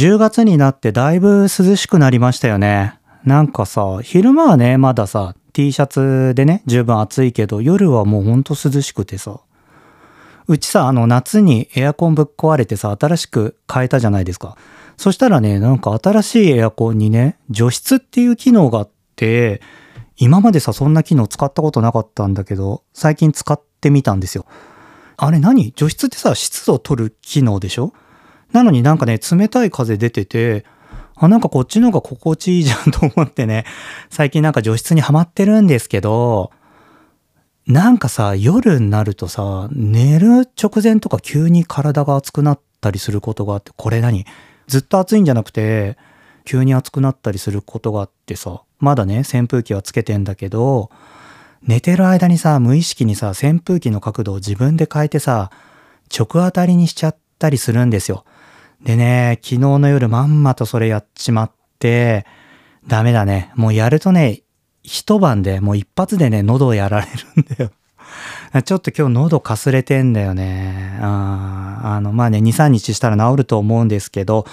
10月になってだいぶ涼しくなりましたよね。なんかさ、昼間はね、まださ、T シャツでね、十分暑いけど、夜はもうほんと涼しくてさ。うちさ、あの夏にエアコンぶっ壊れてさ、新しく変えたじゃないですか。そしたらね、なんか新しいエアコンにね、除湿っていう機能があって、今までさ、そんな機能使ったことなかったんだけど、最近使ってみたんですよ。あれ何？除湿ってさ、湿度を取る機能でしょ？なのになんかね、冷たい風出てて、あ、なんかこっちの方が心地いいじゃんと思ってね、最近なんか除湿にはまってるんですけど、なんかさ、夜になるとさ、寝る直前とか急に体が熱くなったりすることがあって、これ何？ずっと暑いんじゃなくて、急に暑くなったりすることがあってさ、まだね、扇風機はつけてんだけど、寝てる間にさ、無意識にさ、扇風機の角度を自分で変えてさ、直当たりにしちゃったりするんですよ。でね、昨日の夜まんまとそれやっちまって、ダメだね。もうやるとね、一晩でもう一発でね、喉をやられるんだよ。ちょっと今日喉かすれてんだよね。ああの、まあね、2、3日したら治ると思うんですけど、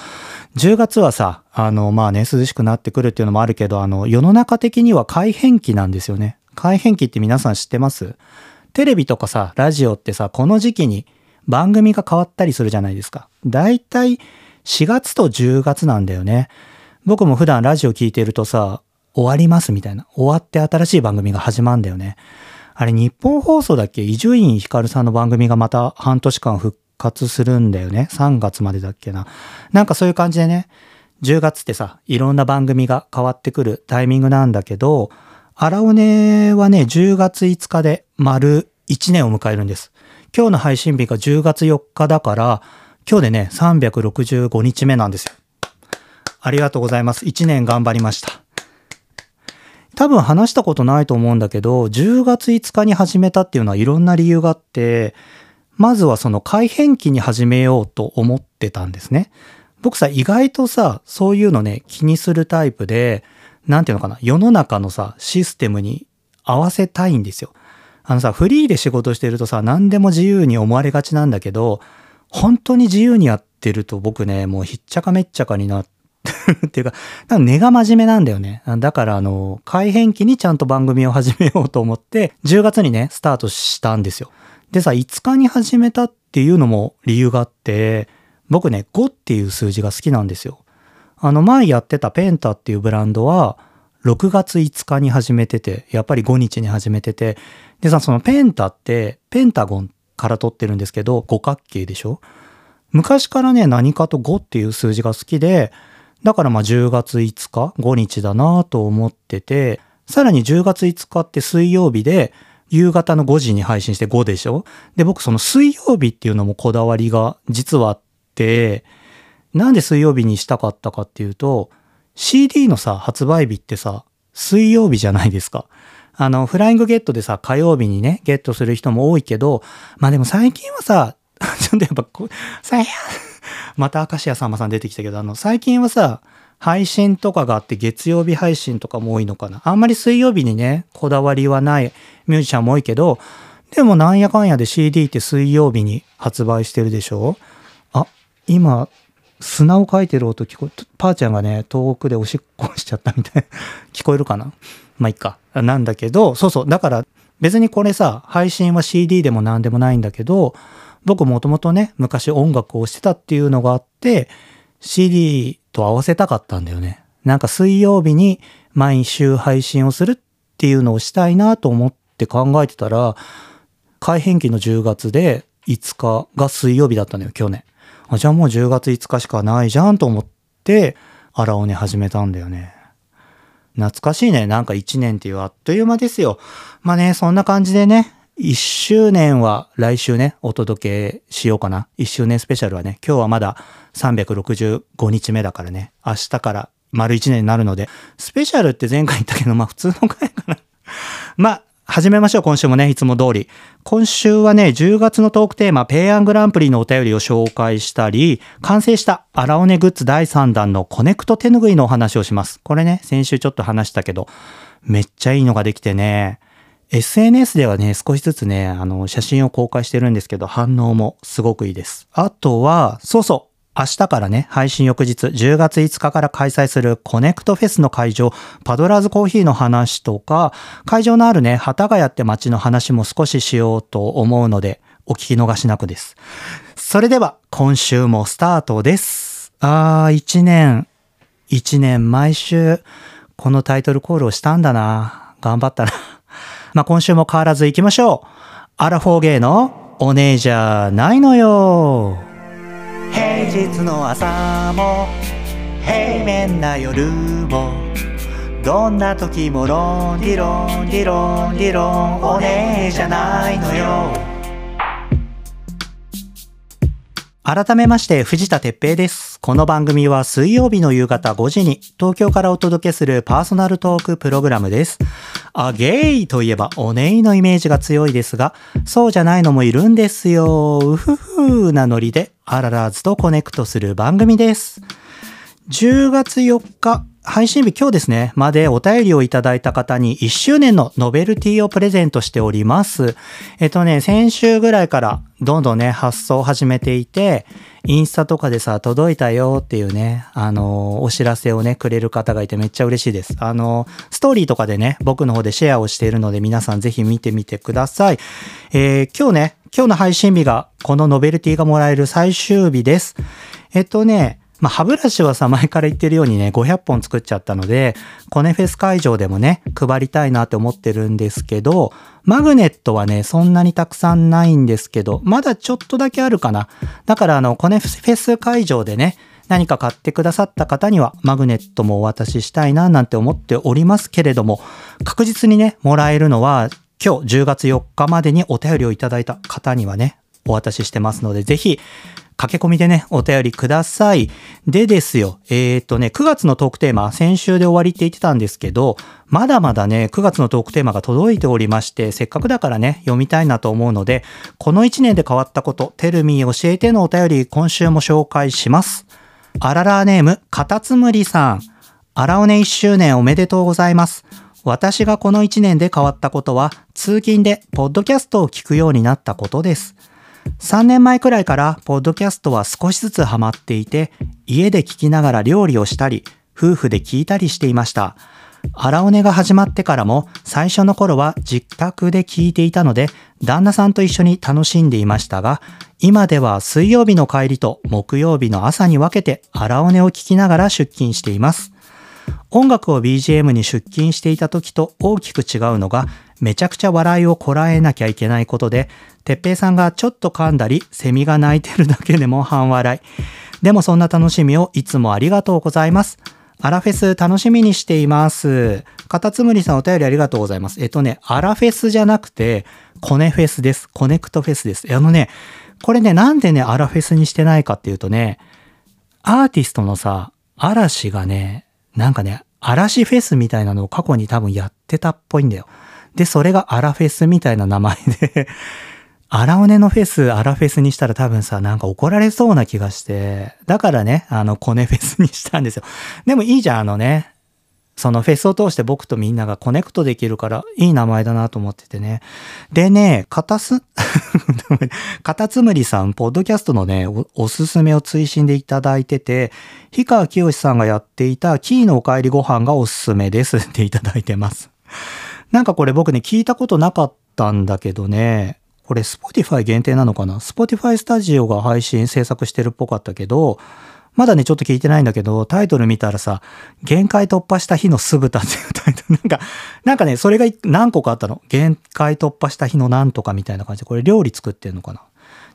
10月はさ、あの、まあね、涼しくなってくるっていうのもあるけど、あの、世の中的には改変期なんですよね。改変期って皆さん知ってます？テレビとかさ、ラジオってさ、この時期に番組が変わったりするじゃないですか。だいたい4月と10月なんだよね。僕も普段ラジオ聞いてるとさ、終わりますみたいな。終わって新しい番組が始まるんだよね。あれ日本放送だっけ？伊集院光さんの番組がまた半年間復活するんだよね。3月までだっけな。なんかそういう感じでね、10月ってさ、いろんな番組が変わってくるタイミングなんだけど、荒尾根はね、10月5日で丸1年を迎えるんです。今日の配信日が10月4日だから、今日でね、365日目なんですよ。ありがとうございます。1年頑張りました。多分話したことないと思うんだけど、10月5日に始めたっていうのはいろんな理由があって、まずはその改変期に始めようと思ってたんですね。僕さ、意外とさ、そういうのね、気にするタイプで、なんていうのかな、世の中のさ、システムに合わせたいんですよ。あのさ、フリーで仕事してるとさ、何でも自由に思われがちなんだけど、本当に自由にやってると僕ね、もうひっちゃかめっちゃかにな っていうか、か根が真面目なんだよね。だからあの、改変期にちゃんと番組を始めようと思って、10月にね、スタートしたんですよ。でさ、5日に始めたっていうのも理由があって、僕ね、5っていう数字が好きなんですよ。あの前やってたペンタっていうブランドは、6月5日に始めてて、やっぱり5日に始めてて、でさ、そのペンタってペンタゴンから取ってるんですけど、五角形でしょ？昔からね、何かと5っていう数字が好きで、だからまあ10月5日、5日だなと思ってて、さらに10月5日って水曜日で、夕方の5時に配信して5でしょ？で、僕その水曜日っていうのもこだわりが実はあって、なんで水曜日にしたかったかっていうと、CD のさ、発売日ってさ、水曜日じゃないですか。あの、フライングゲットでさ、火曜日にね、ゲットする人も多いけど、まあでも最近はさ、ちょっとやっぱこ、さや、また明石家さんまさん出てきたけど、あの、最近はさ、配信とかがあって月曜日配信とかも多いのかな。あんまり水曜日にね、こだわりはないミュージシャンも多いけど、でもなんやかんやで CD って水曜日に発売してるでしょ？あ、今、砂をかいてる音聞こえ、パーちゃんがね、遠くでおしっこしちゃったみたい。聞こえるかな？まあいいか。なんだけど、そうそう。だから別にこれさ、配信は CD でも何でもないんだけど、僕もともとね、昔音楽をしてたっていうのがあって、CD と合わせたかったんだよね。なんか水曜日に毎週配信をするっていうのをしたいなと思って考えてたら、改変期の10月で5日が水曜日だったのよ、去年。あ、じゃあもう10月5日しかないじゃんと思って、荒尾根始めたんだよね。懐かしいね。なんか1年っていうあっという間ですよ。まあね、そんな感じでね、1周年は来週ね、お届けしようかな。1周年スペシャルはね、今日はまだ365日目だからね、明日から丸1年になるので、スペシャルって前回言ったけど、まあ普通の回かな。まあ、始めましょう、今週もね、いつも通り。今週はね、10月のトークテーマ、ペイアングランプリのお便りを紹介したり、完成した荒尾根グッズ第3弾のコネクト手ぬぐいのお話をします。これね、先週ちょっと話したけど、めっちゃいいのができてね、SNS ではね、少しずつね、あの、写真を公開してるんですけど、反応もすごくいいです。あとは、そうそう、明日からね、配信翌日10月5日から開催するコネクトフェスの会場、パドラーズコーヒーの話とか、会場のあるね、幡ヶ谷って街の話も少ししようと思うので、お聞き逃しなくです。それでは、今週もスタートです。あー、1年、1年毎週、このタイトルコールをしたんだな。頑張ったな。まあ、今週も変わらず行きましょう。アラフォーゲーのお姉じゃないのよ。平日の朝も平面な夜もどんな時もロンリロンリロンリロンお姉じゃないのよ。改めまして藤田哲平です。この番組は水曜日の夕方5時に東京からお届けするパーソナルトークプログラムです。あ、ゲイといえばおねいのイメージが強いですが、そうじゃないのもいるんですよ。うふふなノリであららずとコネクトする番組です。10月4日、配信日今日ですね、までお便りをいただいた方に1周年のノベルティをプレゼントしております。えっとね、先週ぐらいからどんどんね、発送を始めていて、インスタとかでさ、届いたよっていうね、あの、お知らせをね、くれる方がいてめっちゃ嬉しいです。あの、ストーリーとかでね、僕の方でシェアをしているので皆さんぜひ見てみてください。えー、今日ね、今日の配信日がこのノベルティがもらえる最終日です。えっとね、まあ、歯ブラシはさ、前から言ってるようにね、500本作っちゃったので、コネフェス会場でもね、配りたいなって思ってるんですけど、マグネットはね、そんなにたくさんないんですけど、まだちょっとだけあるかな。だからあの、コネフェス会場でね、何か買ってくださった方にはマグネットもお渡ししたいななんて思っておりますけれども、確実にね、もらえるのは今日10月4日までにお便りをいただいた方にはね、お渡ししてますので、ぜひ駆け込みでね、お便りください。でですよ、えっ、ー、とね、9月のトークテーマ、先週で終わりって言ってたんですけど、まだまだね、9月のトークテーマが届いておりまして、せっかくだからね、読みたいなと思うので、この1年で変わったこと、テルミー教えてのお便り、今週も紹介します。あららーネーム、カタツムリさん。あらおね1周年おめでとうございます。私がこの1年で変わったことは、通勤でポッドキャストを聞くようになったことです。3年前くらいからポッドキャストは少しずつハマっていて、家で聞きながら料理をしたり、夫婦で聞いたりしていました。荒尾根が始まってからも最初の頃は実宅で聞いていたので旦那さんと一緒に楽しんでいましたが今では水曜日の帰りと木曜日の朝に分けて荒尾根を聞きながら出勤しています。音楽を BGM に出勤していた時と大きく違うのがめちゃくちゃ笑いをこらえなきゃいけないことでてっぺいさんがちょっと噛んだり、セミが鳴いてるだけでも半笑い。でもそんな楽しみをいつもありがとうございます。アラフェス楽しみにしています。カタツムリさんお便りありがとうございます。えっとね、アラフェスじゃなくて、コネフェスです。コネクトフェスです。あのね、これね、なんでね、アラフェスにしてないかっていうとね、アーティストのさ、嵐がね、なんかね、嵐フェスみたいなのを過去に多分やってたっぽいんだよ。で、それがアラフェスみたいな名前で 荒尾根のフェス、アラフェスにしたら多分さ、なんか怒られそうな気がして、だからね、あの、コネフェスにしたんですよ。でもいいじゃん、あのね、そのフェスを通して僕とみんながコネクトできるから、いい名前だなと思っててね。でね、カタス、カタツムリさん、ポッドキャストのねお、おすすめを追伸でいただいてて、氷川きよしさんがやっていたキーのお帰りご飯がおすすめですっていただいてます。なんかこれ僕ね、聞いたことなかったんだけどね、これ Spotify 限定なのかな ?Spotify Studio が配信制作してるっぽかったけど、まだね、ちょっと聞いてないんだけど、タイトル見たらさ、限界突破した日の酢豚っていうタイトル、なんか、なんかね、それが何個かあったの？限界突破した日のなんとかみたいな感じで、これ料理作ってんのかな？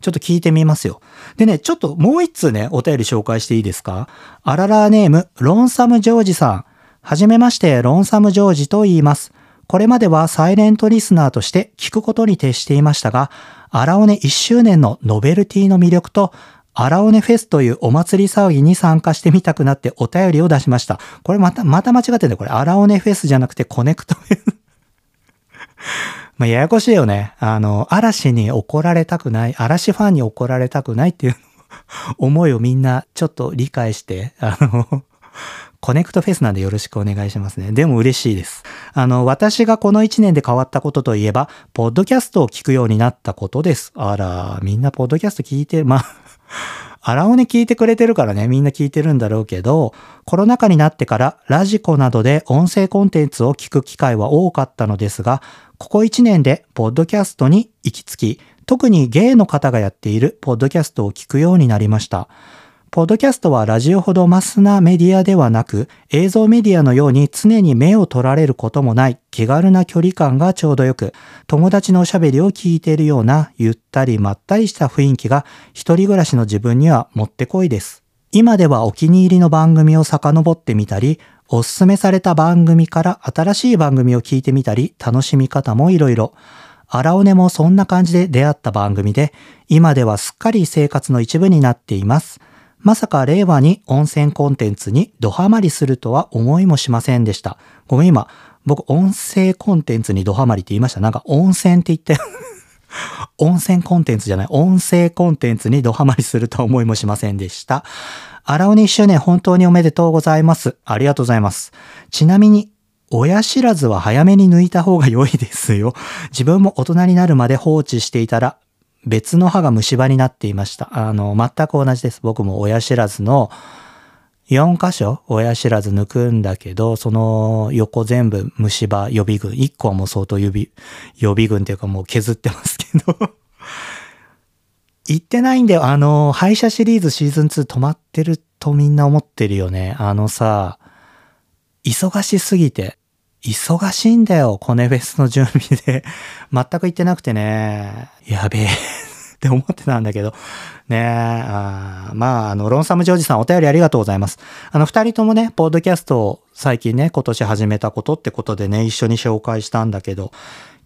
ちょっと聞いてみますよ。でね、ちょっともう一通ね、お便り紹介していいですか？アララーネーム、ロンサムジョージさん。はじめまして、ロンサムジョージと言います。これまではサイレントリスナーとして聞くことに徹していましたが、アラオネ1周年のノベルティの魅力と、アラオネフェスというお祭り騒ぎに参加してみたくなってお便りを出しました。これまた、また間違ってんだよこれ、アラオネフェスじゃなくてコネクトフェス。まあ、ややこしいよね。あの、嵐に怒られたくない、嵐ファンに怒られたくないっていう思いをみんなちょっと理解して、あのコネクトフェスなんでよろしくお願いしますね。でも嬉しいです。あの、私がこの1年で変わったことといえば、ポッドキャストを聞くようになったことです。あら、みんなポッドキャスト聞いて、まあアラオネ聞いてくれてるからね、みんな聞いてるんだろうけど、コロナ禍になってからラジコなどで音声コンテンツを聞く機会は多かったのですが、ここ1年でポッドキャストに行き着き、特にゲイの方がやっているポッドキャストを聞くようになりました。ポッドキャストはラジオほどマスなメディアではなく、映像メディアのように常に目を取られることもない気軽な距離感がちょうどよく、友達のおしゃべりを聞いているようなゆったりまったりした雰囲気が一人暮らしの自分にはもってこいです。今ではお気に入りの番組を遡ってみたり、おすすめされた番組から新しい番組を聞いてみたり、楽しみ方もいろいろ。荒尾根もそんな感じで出会った番組で、今ではすっかり生活の一部になっています。まさか令和に温泉コンテンツにドハマりするとは思いもしませんでした。ごめん今、僕音声コンテンツにドハマりって言いました。なんか温泉って言って 温泉コンテンツじゃない、音声コンテンツにドハマりするとは思いもしませんでした。荒尾に1周年本当におめでとうございます。ありがとうございます。ちなみに、親知らずは早めに抜いた方が良いですよ。自分も大人になるまで放置していたら別の歯が虫歯になっていました。あの、全く同じです。僕も親知らずの4箇所親知らず抜くんだけど、その横全部虫歯予備軍。1個はもう相当予備、予備軍っていうかもう削ってますけど 言ってないんだよ。あの、歯医者シリーズシーズン2止まってるとみんな思ってるよね。あのさ、忙しすぎて。忙しいんだよ、コネフェスの準備で。全く行ってなくてね、やべえ って思ってたんだけど、ねあまあ、あの、ロンサムジョージさんお便りありがとうございます。あの、二人ともね、ポッドキャストを最近ね、今年始めたことってことでね、一緒に紹介したんだけど、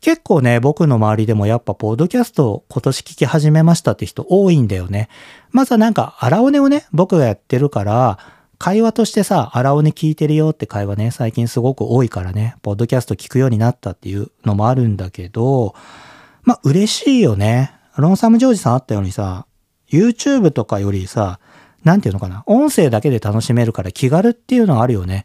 結構ね、僕の周りでもやっぱポッドキャストを今年聞き始めましたって人多いんだよね。まずはなんか、荒尾根をね、僕がやってるから、会話としてさ、荒尾に聞いてるよって会話ね、最近すごく多いからね、ポッドキャスト聞くようになったっていうのもあるんだけど、まあ嬉しいよね。ロンサムジョージさんあったようにさ、YouTube とかよりさ、なんていうのかな、音声だけで楽しめるから気軽っていうのはあるよね。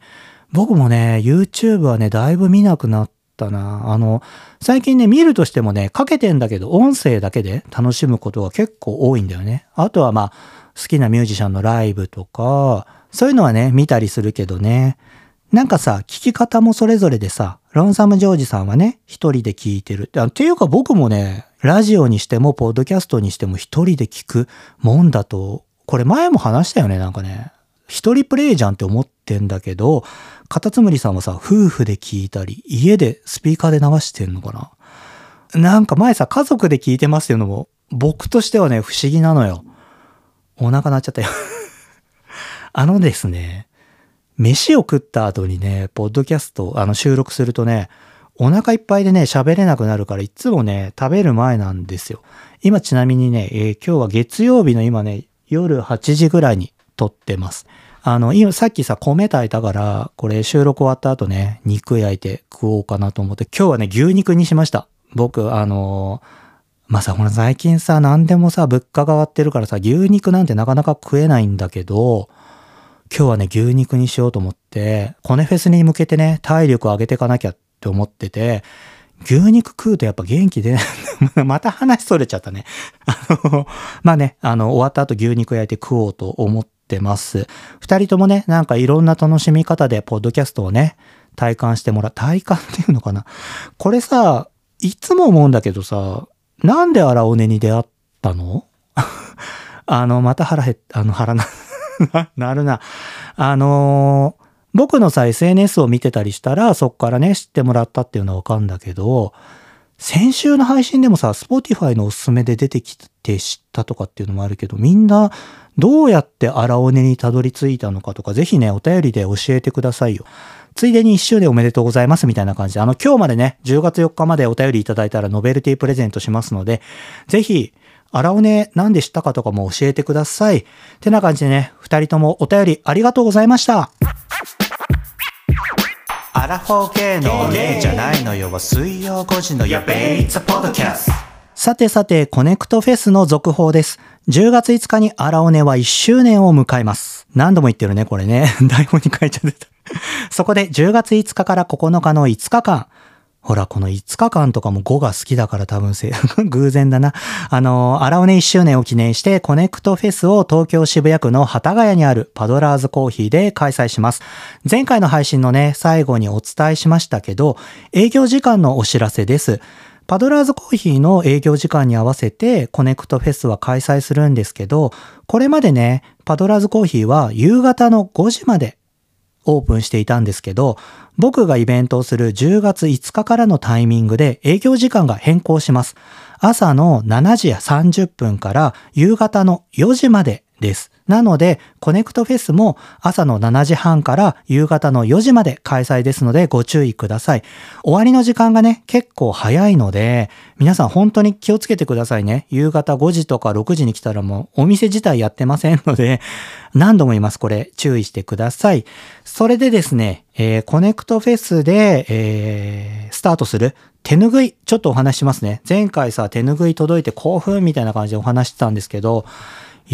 僕もね、YouTube はね、だいぶ見なくなったな。あの、最近ね、見るとしてもね、かけてんだけど、音声だけで楽しむことが結構多いんだよね。あとはまあ、好きなミュージシャンのライブとか、そういうのはね、見たりするけどね。なんかさ、聞き方もそれぞれでさ、ロンサム・ジョージさんはね、一人で聞いてる。っていうか僕もね、ラジオにしても、ポッドキャストにしても一人で聞くもんだと、これ前も話したよね、なんかね。一人プレイじゃんって思ってんだけど、カタツムリさんはさ、夫婦で聞いたり、家でスピーカーで流してんのかな。なんか前さ、家族で聞いてますっていうのも、僕としてはね、不思議なのよ。お腹鳴っちゃったよあのですね、飯を食った後にね、ポッドキャスト、あの収録するとね、お腹いっぱいでね、喋れなくなるからいつもね、食べる前なんですよ。今ちなみにね、えー、今日は月曜日の今ね、夜8時ぐらいに撮ってます。あの、今さっきさ、米炊いたから、これ収録終わった後ね、肉焼いて食おうかなと思って、今日はね、牛肉にしました。僕、あのーまあさ、ほら最近さ、何でもさ、物価が上がってるからさ、牛肉なんてなかなか食えないんだけど、今日はね、牛肉にしようと思って、コネフェスに向けてね、体力を上げていかなきゃって思ってて、牛肉食うとやっぱ元気出ない。また話それちゃったね。あの、まあね、あの、終わった後牛肉焼いて食おうと思ってます。二人ともね、なんかいろんな楽しみ方で、ポッドキャストをね、体感してもらう。体感っていうのかな。これさ、いつも思うんだけどさ、なんで荒尾根に出会ったの？あの、また腹減っ、あの、腹な、なるな。あのー、僕のさ、SNS を見てたりしたら、そっからね、知ってもらったっていうのはわかるんだけど、先週の配信でもさ、Spotify のおすすめで出てきて知ったとかっていうのもあるけど、みんなどうやって荒尾根にたどり着いたのかとか、ぜひね、お便りで教えてくださいよ。ついでに1周年おめでとうございますみたいな感じで、あの、今日までね、10月4日までお便りいただいたらノベルティプレゼントしますので、ぜひ、アラオネなんで知ったかとかも教えてください。てな感じでね、二人ともお便りありがとうございました。アラフォーゲイのじゃないのよは水曜5時のやべえ、It's a podcast。さてさて、コネクトフェスの続報です。10月5日にアラオネは1周年を迎えます。何度も言ってるね、これね。台本に書いちゃってた。そこで10月5日から9日の5日間、ほら、この5日間とかも5が好きだから多分せ、偶然だな。あの、アラオネ1周年を記念してコネクトフェスを東京渋谷区の幡ヶ谷にあるパドラーズコーヒーで開催します。前回の配信のね、最後にお伝えしましたけど、営業時間のお知らせです。パドラーズコーヒーの営業時間に合わせてコネクトフェスは開催するんですけど、これまでね、パドラーズコーヒーは夕方の5時までオープンしていたんですけど、僕がイベントをする10月5日からのタイミングで営業時間が変更します。朝の7時30分から夕方の4時までです。なので、コネクトフェスも朝の7時半から夕方の4時まで開催ですのでご注意ください。終わりの時間がね、結構早いので、皆さん本当に気をつけてくださいね。夕方5時とか6時に来たらもうお店自体やってませんので、何度も言います。これ注意してください。それでですね、えー、コネクトフェスで、えー、スタートする手ぬぐい、ちょっとお話しますね。前回さ、手ぬぐい届いて興奮みたいな感じでお話してたんですけど、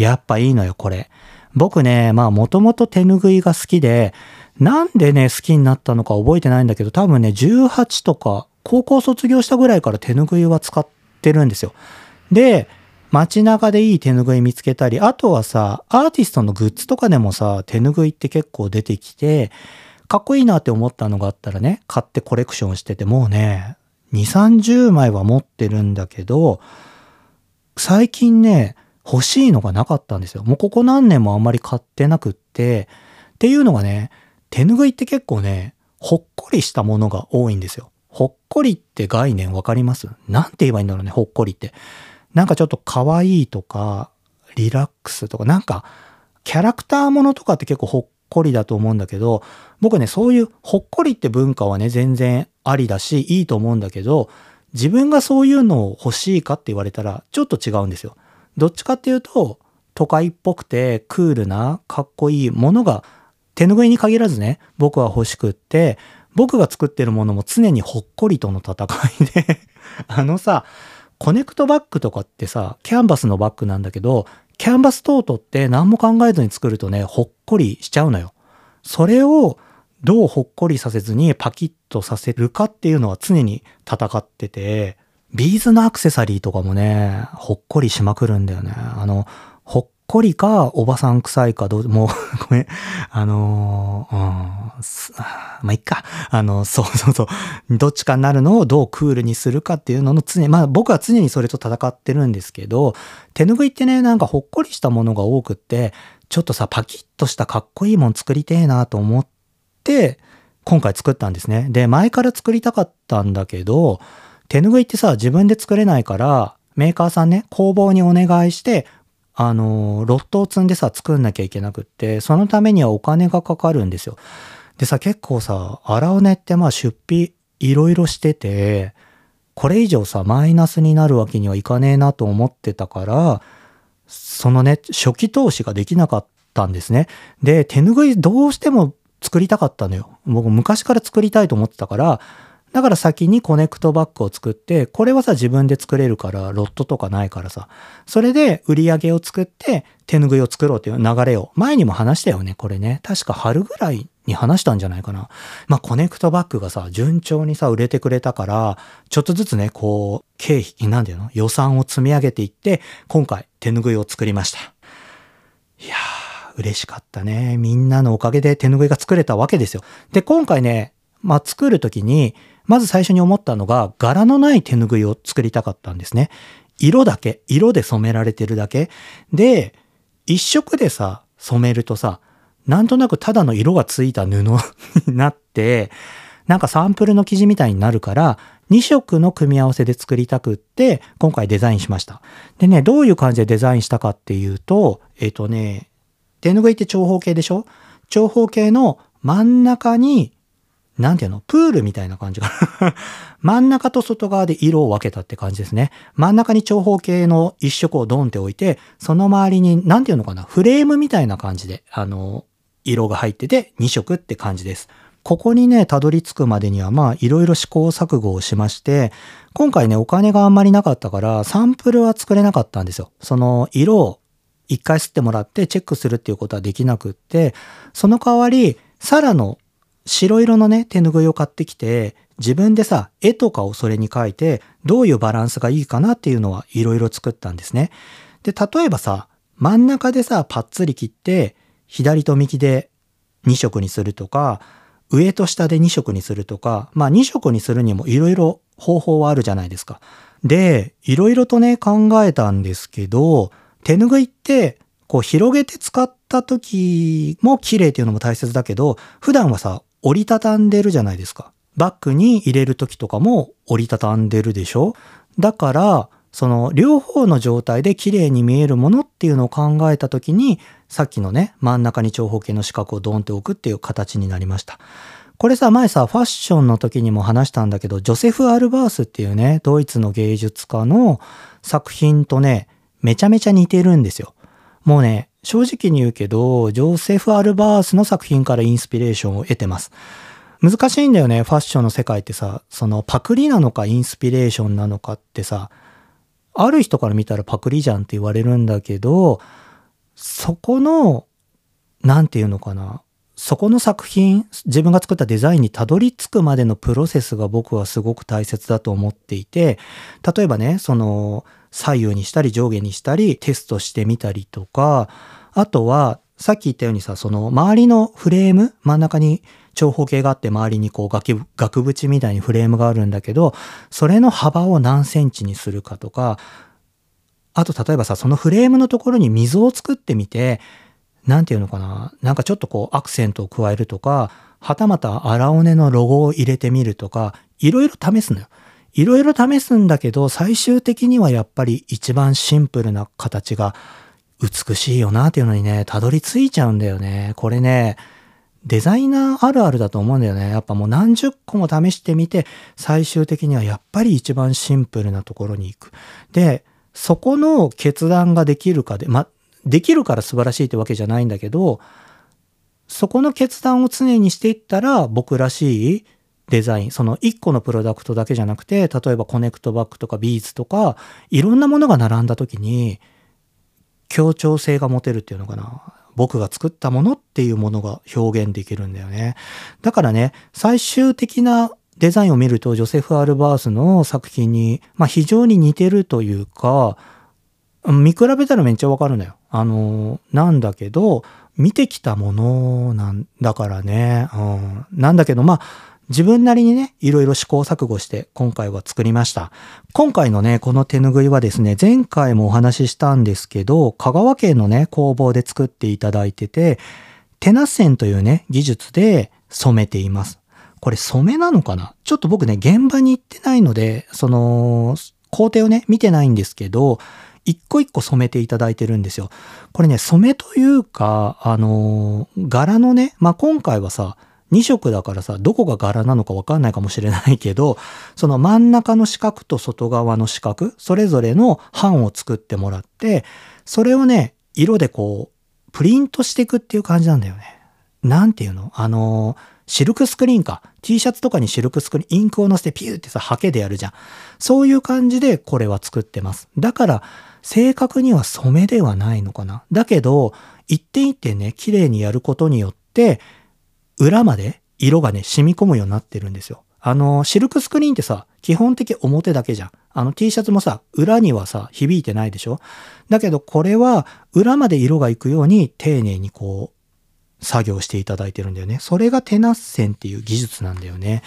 やっぱいいのよ、これ。僕ね、まあもともと手ぬぐいが好きで、なんでね、好きになったのか覚えてないんだけど、多分ね、18とか、高校卒業したぐらいから手ぬぐいは使ってるんですよ。で、街中でいい手ぬぐい見つけたり、あとはさ、アーティストのグッズとかでもさ、手ぬぐいって結構出てきて、かっこいいなって思ったのがあったらね、買ってコレクションしてて、もうね、2、30枚は持ってるんだけど、最近ね、欲しいのがなかったんですよ。もうここ何年もあんまり買ってなくって、っていうのがね、手ぬぐいって結構ね、ほっこりしたものが多いんですよ。ほっこりって概念わかります？なんて言えばいいんだろうね、ほっこりって。なんかちょっと可愛いとか、リラックスとか、なんか、キャラクターものとかって結構ほっこりだと思うんだけど、僕ね、そういうほっこりって文化はね、全然ありだし、いいと思うんだけど、自分がそういうのを欲しいかって言われたら、ちょっと違うんですよ。どっちかっていうと、都会っぽくてクールなかっこいいものが手ぬぐいに限らずね、僕は欲しくって、僕が作ってるものも常にほっこりとの戦いで あのさ、コネクトバッグとかってさ、キャンバスのバッグなんだけど、キャンバストートって何も考えずに作るとね、ほっこりしちゃうのよ。それをどうほっこりさせずにパキッとさせるかっていうのは常に戦ってて、ビーズのアクセサリーとかもね、ほっこりしまくるんだよね。あの、ほっこりか、おばさん臭いか、どう、もう ごめん。あのー、うん、まあ、いっか。あの、そうそうそう。どっちかになるのをどうクールにするかっていうのの常に、まあ僕は常にそれと戦ってるんですけど、手ぬぐいってね、なんかほっこりしたものが多くって、ちょっとさ、パキッとしたかっこいいもん作りてえなと思って、今回作ったんですね。で、前から作りたかったんだけど、手ぬぐいってさ、自分で作れないから、メーカーさんね、工房にお願いして、あの、ロットを積んでさ、作んなきゃいけなくって、そのためにはお金がかかるんですよ。でさ、結構さ、荒尾根ってまあ出費いろいろしてて、これ以上さ、マイナスになるわけにはいかねえなと思ってたから、そのね、初期投資ができなかったんですね。で、手ぬぐいどうしても作りたかったのよ。僕昔から作りたいと思ってたから、だから先にコネクトバッグを作って、これはさ自分で作れるから、ロットとかないからさ。それで売り上げを作って手ぬぐいを作ろうっていう流れを、前にも話したよね、これね。確か春ぐらいに話したんじゃないかな。まあコネクトバッグがさ、順調にさ、売れてくれたから、ちょっとずつね、こう、経費、なんていうの？予算を積み上げていって、今回手ぬぐいを作りました。いやー、嬉しかったね。みんなのおかげで手ぬぐいが作れたわけですよ。で、今回ね、まあ作るときに、まず最初に思ったのが、柄のない手ぬぐいを作りたかったんですね。色だけ、色で染められてるだけ。で、一色でさ、染めるとさ、なんとなくただの色がついた布 になって、なんかサンプルの生地みたいになるから、2色の組み合わせで作りたくって、今回デザインしました。でね、どういう感じでデザインしたかっていうと、えっ、ー、とね、手ぬぐいって長方形でしょ？長方形の真ん中になんていうの？プールみたいな感じかな 真ん中と外側で色を分けたって感じですね。真ん中に長方形の一色をドンって置いて、その周りに、なんていうのかな？フレームみたいな感じで、あの、色が入ってて2色って感じです。ここにね、たどり着くまでには、まあ、いろいろ試行錯誤をしまして、今回ね、お金があんまりなかったから、サンプルは作れなかったんですよ。その、色を一回吸ってもらってチェックするっていうことはできなくって、その代わり、サラの白色のね、手拭いを買ってきて、自分でさ、絵とかをそれに描いて、どういうバランスがいいかなっていうのはいろいろ作ったんですね。で、例えばさ、真ん中でさ、パッツリ切って、左と右で2色にするとか、上と下で2色にするとか、まあ2色にするにもいろいろ方法はあるじゃないですか。で、いろいろとね、考えたんですけど、手拭いって、こう広げて使った時も綺麗っていうのも大切だけど、普段はさ、折りたたんでるじゃないですか。バッグに入れる時とかも折りたたんでるでしょだから、その両方の状態で綺麗に見えるものっていうのを考えた時に、さっきのね、真ん中に長方形の四角をドンって置くっていう形になりました。これさ、前さ、ファッションの時にも話したんだけど、ジョセフ・アルバースっていうね、ドイツの芸術家の作品とね、めちゃめちゃ似てるんですよ。もうね、正直に言うけど、ジョセフ・アルバースの作品からインスピレーションを得てます。難しいんだよね、ファッションの世界ってさ、そのパクリなのかインスピレーションなのかってさ、ある人から見たらパクリじゃんって言われるんだけど、そこの、なんていうのかな、そこの作品、自分が作ったデザインにたどり着くまでのプロセスが僕はすごく大切だと思っていて、例えばね、その、左右にしたり上下にしたりテストしてみたりとか、あとはさっき言ったようにさ、その周りのフレーム、真ん中に長方形があって周りにこう額縁みたいにフレームがあるんだけど、それの幅を何センチにするかとか、あと例えばさ、そのフレームのところに溝を作ってみて、なんていうのかな、なんかちょっとこうアクセントを加えるとか、はたまた荒尾根のロゴを入れてみるとか、いろいろ試すのよ。いろいろ試すんだけど、最終的にはやっぱり一番シンプルな形が美しいよなっていうのにね、たどり着いちゃうんだよね。これね、デザイナーあるあるだと思うんだよね。やっぱもう何十個も試してみて、最終的にはやっぱり一番シンプルなところに行く。で、そこの決断ができるかで、ま、できるから素晴らしいってわけじゃないんだけど、そこの決断を常にしていったら僕らしいデザイン、その1個のプロダクトだけじゃなくて、例えばコネクトバッグとかビーズとか、いろんなものが並んだ時に、協調性が持てるっていうのかな。僕が作ったものっていうものが表現できるんだよね。だからね、最終的なデザインを見ると、ジョセフ・アルバースの作品に、まあ、非常に似てるというか、見比べたらめっちゃわかるのよ。あの、なんだけど、見てきたものなんだからね。うん、なんだけど、まあ、自分なりにね、いろいろ試行錯誤して今回は作りました。今回のね、この手ぬぐいはですね、前回もお話ししたんですけど、香川県のね、工房で作っていただいてて、テナッセンというね、技術で染めています。これ染めなのかな？ちょっと僕ね、現場に行ってないので、その、工程をね、見てないんですけど、一個一個染めていただいてるんですよ。これね、染めというか、あの柄のね、まあ、今回はさ、2色だからさ、どこが柄なのかわかんないかもしれないけど、その真ん中の四角と外側の四角、それぞれの版を作ってもらって、それをね、色でこう、プリントしていくっていう感じなんだよね。なんていうの？あのシルクスクリーンか。T シャツとかにシルクスクリーン、インクを乗せてピューってさ、ハケでやるじゃん。そういう感じでこれは作ってます。だから、正確には染めではないのかな。だけど、一点一点ね、綺麗にやることによって、裏まで色がね、染み込むようになってるんですよ。あの、シルクスクリーンってさ、基本的表だけじゃん。あの T シャツもさ、裏にはさ、響いてないでしょだけどこれは、裏まで色がいくように丁寧にこう、作業していただいてるんだよね。それが手ナッセンっていう技術なんだよね。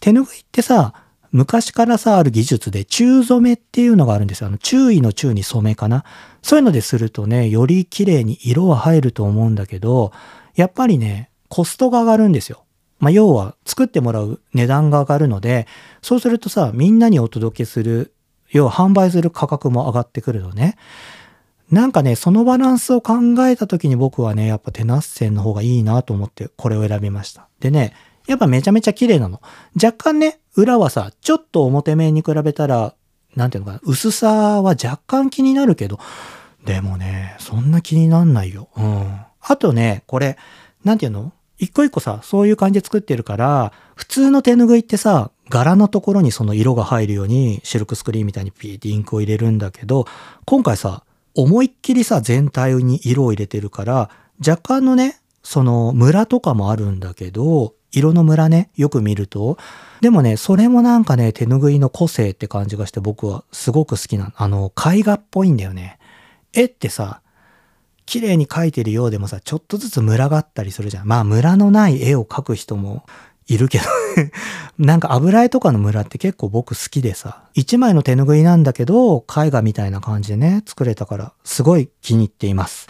手ぬぐいってさ、昔からさ、ある技術で中染めっていうのがあるんですよ。あの、注意の注に染めかな。そういうのでするとね、より綺麗に色は入ると思うんだけど、やっぱりね、コストが上がるんですよ。まあ、要は作ってもらう値段が上がるので、そうするとさ、みんなにお届けする、要は販売する価格も上がってくるのね。なんかね、そのバランスを考えた時に僕はね、やっぱテナッセンの方がいいなと思ってこれを選びました。でね、やっぱめちゃめちゃ綺麗なの。若干ね、裏はさ、ちょっと表面に比べたら、なんていうのかな、薄さは若干気になるけど、でもね、そんな気になんないよ。うん。あとね、これ、なんていうの？一個一個さ、そういう感じで作ってるから、普通の手ぬぐいってさ、柄のところにその色が入るようにシルクスクリーンみたいにピーってインクを入れるんだけど、今回さ、思いっきりさ、全体に色を入れてるから、若干のね、その村とかもあるんだけど、色の村ね、よく見ると。でもね、それもなんかね、手拭いの個性って感じがして僕はすごく好きな。あの、絵画っぽいんだよね。絵ってさ、綺麗に描いてるようでもさ、ちょっとずつムラがあったりするじゃん。まあ、ムラのない絵を描く人もいるけど なんか油絵とかのムラって結構僕好きでさ、一枚の手拭いなんだけど、絵画みたいな感じでね、作れたから、すごい気に入っています。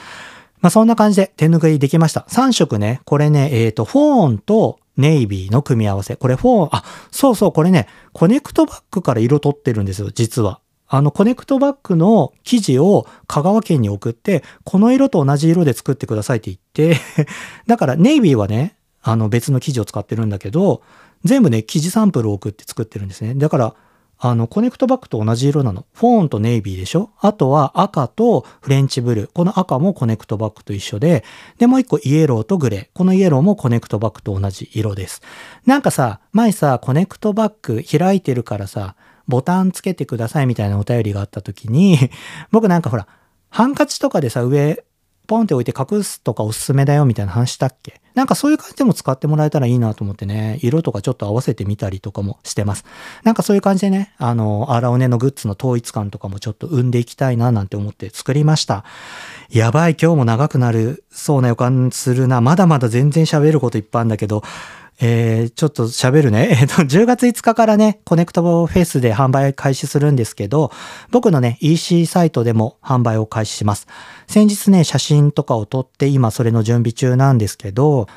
まあそんな感じで手拭いできました。3色ね、これね、えっ、ー、と、フォーンとネイビーの組み合わせ。これフォーン、あ、そうそう、これね、コネクトバッグから色取ってるんですよ、実は。あの、コネクトバッグの生地を香川県に送って、この色と同じ色で作ってくださいって言って だからネイビーはね、あの別の生地を使ってるんだけど、全部ね、生地サンプルを送って作ってるんですね。だから、あの、コネクトバッグと同じ色なの。フォーンとネイビーでしょ？あとは赤とフレンチブルー。この赤もコネクトバッグと一緒で、で、もう一個イエローとグレー。このイエローもコネクトバッグと同じ色です。なんかさ、前さ、コネクトバッグ開いてるからさ、ボタンつけてくださいみたいなお便りがあった時に、僕なんかほら、ハンカチとかでさ、上、ポンって置いて隠すとかおすすめだよみたいな話したっけ？なんかそういう感じでも使ってもらえたらいいなと思ってね、色とかちょっと合わせてみたりとかもしてます。なんかそういう感じでね、あの、アラオネのグッズの統一感とかもちょっと生んでいきたいななんて思って作りました。やばい、今日も長くなるそうな予感するな。まだまだ全然喋ることいっぱいあるんだけど、えー、ちょっと喋るね。えっ、と、10月5日からね、コネクトフェスで販売開始するんですけど、僕のね、EC サイトでも販売を開始します。先日ね、写真とかを撮って今それの準備中なんですけど、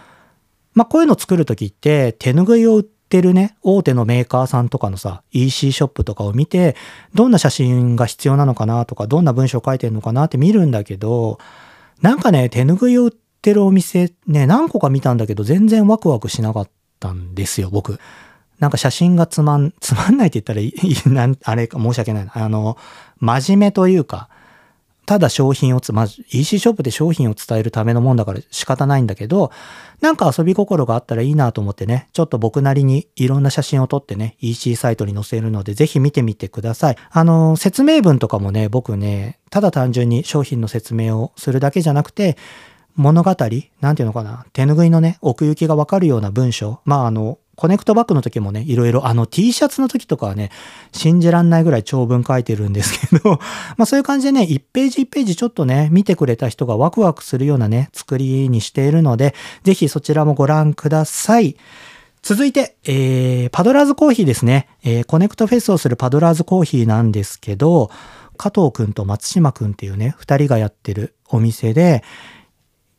まあ、こういうの作るときって手拭いを売ってるね、大手のメーカーさんとかのさ、EC ショップとかを見て、どんな写真が必要なのかなとか、どんな文章書いてるのかなって見るんだけど、なんかね、手拭いを売ってってるお店ね、何個か見たんだけど全然ワクワクしなかったんですよ、僕。なんか写真がつまん、つまんないって言ったらいい、なん、あれか申し訳ないな。あの、真面目というか、ただ商品をつ、まず EC ショップで商品を伝えるためのもんだから仕方ないんだけど、なんか遊び心があったらいいなと思ってね、ちょっと僕なりにいろんな写真を撮ってね、EC サイトに載せるので、ぜひ見てみてください。あの、説明文とかもね、僕ね、ただ単純に商品の説明をするだけじゃなくて、物語？なんていうのかな？手拭いのね、奥行きがわかるような文章。まああの、コネクトバッグの時もね、いろいろ、あの T シャツの時とかはね、信じらんないぐらい長文書いてるんですけど、まあそういう感じでね、1ページ1ページちょっとね、見てくれた人がワクワクするようなね、作りにしているので、ぜひそちらもご覧ください。続いて、えー、パドラーズコーヒーですね。えー、コネクトフェスをするパドラーズコーヒーなんですけど、加藤くんと松島くんっていうね、二人がやってるお店で、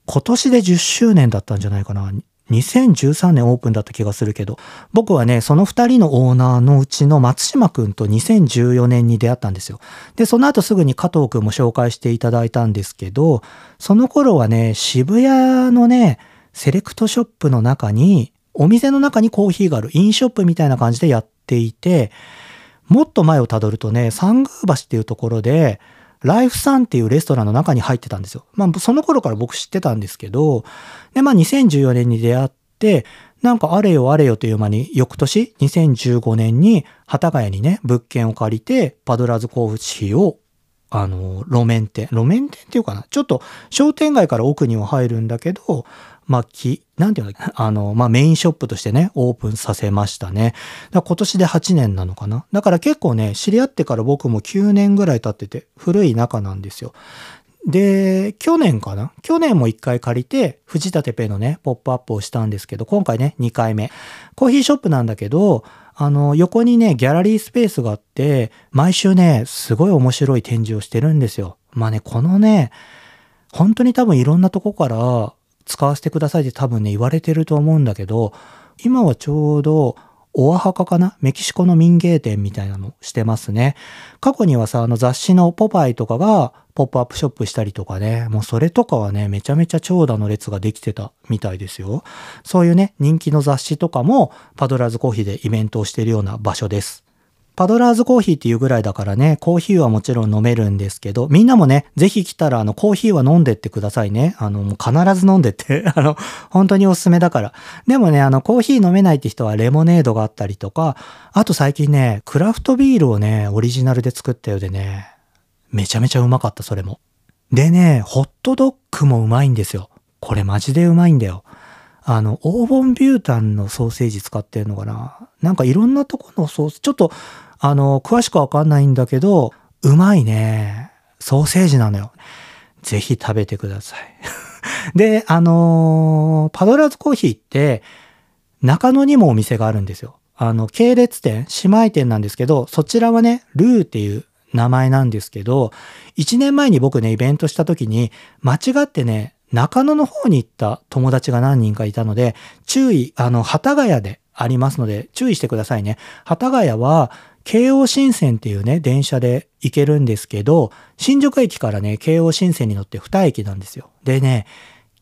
今年で10周年だったんじゃないかな。2013年オープンだった気がするけど、僕はね、その2人のオーナーのうちの松島くんと2014年に出会ったんですよ。で、その後すぐに加藤くんも紹介していただいたんですけど、その頃はね、渋谷のね、セレクトショップの中に、お店の中にコーヒーがあるインショップみたいな感じでやっていて、もっと前をたどるとね、三宮橋っていうところで、ライフサンっていうレストランの中に入ってたんですよ。まあ、その頃から僕知ってたんですけど、で、まあ、2014年に出会って、なんかあれよあれよという間に、翌年、2015年に、幡ヶ谷にね、物件を借りて、パドラーズコーヒーを、あの、路面店、路面店っていうかな、ちょっと商店街から奥には入るんだけど、まあ、き、なんていうの、あの、まあ、メインショップとしてね、オープンさせましたね。だ今年で8年なのかな。だから結構ね、知り合ってから僕も9年ぐらい経ってて、古い仲なんですよ。で、去年かな去年も1回借りて、藤田てぺのね、ポップアップをしたんですけど、今回ね、2回目。コーヒーショップなんだけど、あの、横にね、ギャラリースペースがあって、毎週ね、すごい面白い展示をしてるんですよ。まあね、このね、本当に多分いろんなとこから使わせてくださいって多分ね、言われてると思うんだけど、今はちょうど、オアハカかな？メキシコの民芸店みたいなのしてますね。過去にはさ、あの雑誌のポパイとかがポップアップショップしたりとかね、もうそれとかはね、めちゃめちゃ長蛇の列ができてたみたいですよ。そういうね、人気の雑誌とかもパドラーズコーヒーでイベントをしているような場所です。パドラーズコーヒーっていうぐらいだからね、コーヒーはもちろん飲めるんですけど、みんなもね、ぜひ来たらあのコーヒーは飲んでってくださいね。あの、もう必ず飲んでって あの、本当におすすめだから。でもね、あの、コーヒー飲めないって人はレモネードがあったりとか、あと最近ね、クラフトビールをね、オリジナルで作ったようでね、めちゃめちゃうまかった、それも。でね、ホットドッグもうまいんですよ。これマジでうまいんだよ。あの、オーボンビュータンのソーセージ使ってんのかななんかいろんなとこのソース、ちょっと、あの、詳しくわかんないんだけど、うまいね。ソーセージなのよ。ぜひ食べてください。で、あのー、パドラーズコーヒーって、中野にもお店があるんですよ。あの、系列店、姉妹店なんですけど、そちらはね、ルーっていう名前なんですけど、1年前に僕ね、イベントした時に、間違ってね、中野の方に行った友達が何人かいたので、注意、あの、幡ヶ谷でありますので、注意してくださいね。幡ヶ谷は、京王新線っていうね、電車で行けるんですけど、新宿駅からね、京王新線に乗って2駅なんですよ。でね、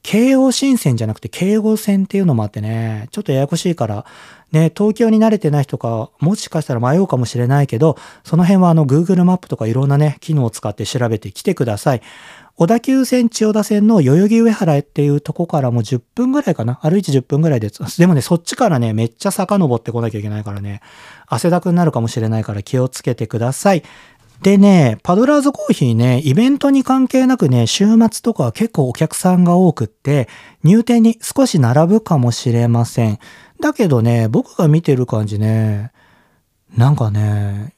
京王新線じゃなくて京王線っていうのもあってね、ちょっとややこしいから、ね、東京に慣れてない人か、もしかしたら迷うかもしれないけど、その辺はあの Google マップとかいろんなね、機能を使って調べてきてください。小田急線千代田線の代々木上原っていうとこからもう10分ぐらいかな歩いて10分ぐらいで。でもね、そっちからね、めっちゃ遡ってこなきゃいけないからね、汗だくになるかもしれないから気をつけてください。でね、パドラーズコーヒーね、イベントに関係なくね、週末とか結構お客さんが多くって、入店に少し並ぶかもしれません。だけどね、僕が見てる感じね、なんかね、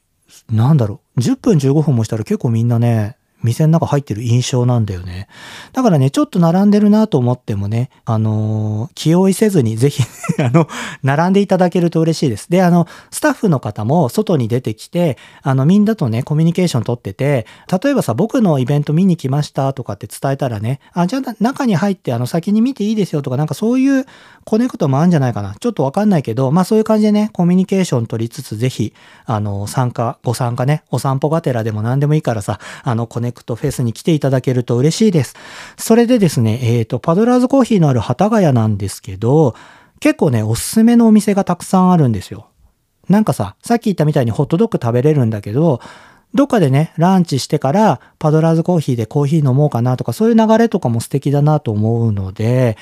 なんだろう、10分15分もしたら結構みんなね、店の中入ってる印象なんだよね。だからね、ちょっと並んでるなと思ってもね、あのー、気負いせずにぜひ あの、並んでいただけると嬉しいです。で、あの、スタッフの方も外に出てきて、あの、みんなとね、コミュニケーション取ってて、例えばさ、僕のイベント見に来ましたとかって伝えたらね、あ、じゃあ中に入って、あの、先に見ていいですよとか、なんかそういうコネクトもあるんじゃないかな。ちょっとわかんないけど、まあそういう感じでね、コミュニケーション取りつつ、ぜひ、あの、参加、ご参加ね、お散歩がてらでも何でもいいからさ、あの、コネクトフェスに来ていただけると嬉しいです。それでですね、えっ、ー、と、パドラーズコーヒーのある幡ヶ谷なんですけど、結構ね、おすすめのお店がたくさんあるんですよ。なんかさ、さっき言ったみたいにホットドッグ食べれるんだけど、どっかでね、ランチしてからパドラーズコーヒーでコーヒー飲もうかなとか、そういう流れとかも素敵だなと思うので、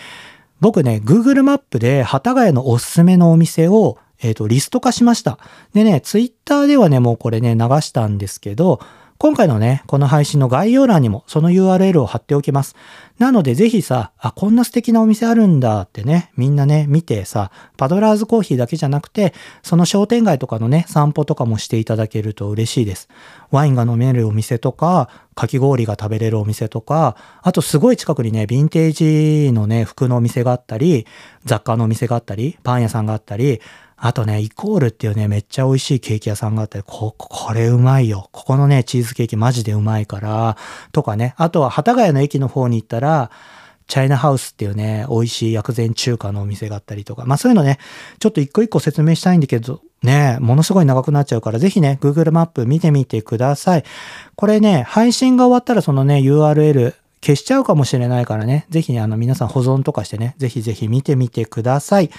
僕ね、Google マップで幡ヶ谷のおすすめのお店を、えっ、ー、と、リスト化しました。でね、Twitter ではね、もうこれね、流したんですけど、今回のね、この配信の概要欄にもその URL を貼っておきます。なのでぜひさ、あ、こんな素敵なお店あるんだってね、みんなね、見てさ、パドラーズコーヒーだけじゃなくて、その商店街とかのね、散歩とかもしていただけると嬉しいです。ワインが飲めるお店とか、かき氷が食べれるお店とか、あとすごい近くにね、ヴィンテージのね、服のお店があったり、雑貨のお店があったり、パン屋さんがあったり、あとね、イコールっていうね、めっちゃ美味しいケーキ屋さんがあって、こ、これうまいよ。ここのね、チーズケーキマジでうまいから、とかね。あとは、幡ヶ谷の駅の方に行ったら、チャイナハウスっていうね、美味しい薬膳中華のお店があったりとか。まあそういうのね、ちょっと一個一個説明したいんだけど、ね、ものすごい長くなっちゃうから、ぜひね、Google マップ見てみてください。これね、配信が終わったらそのね、URL 消しちゃうかもしれないからね、ぜひね、あの皆さん保存とかしてね、ぜひぜひ見てみてください。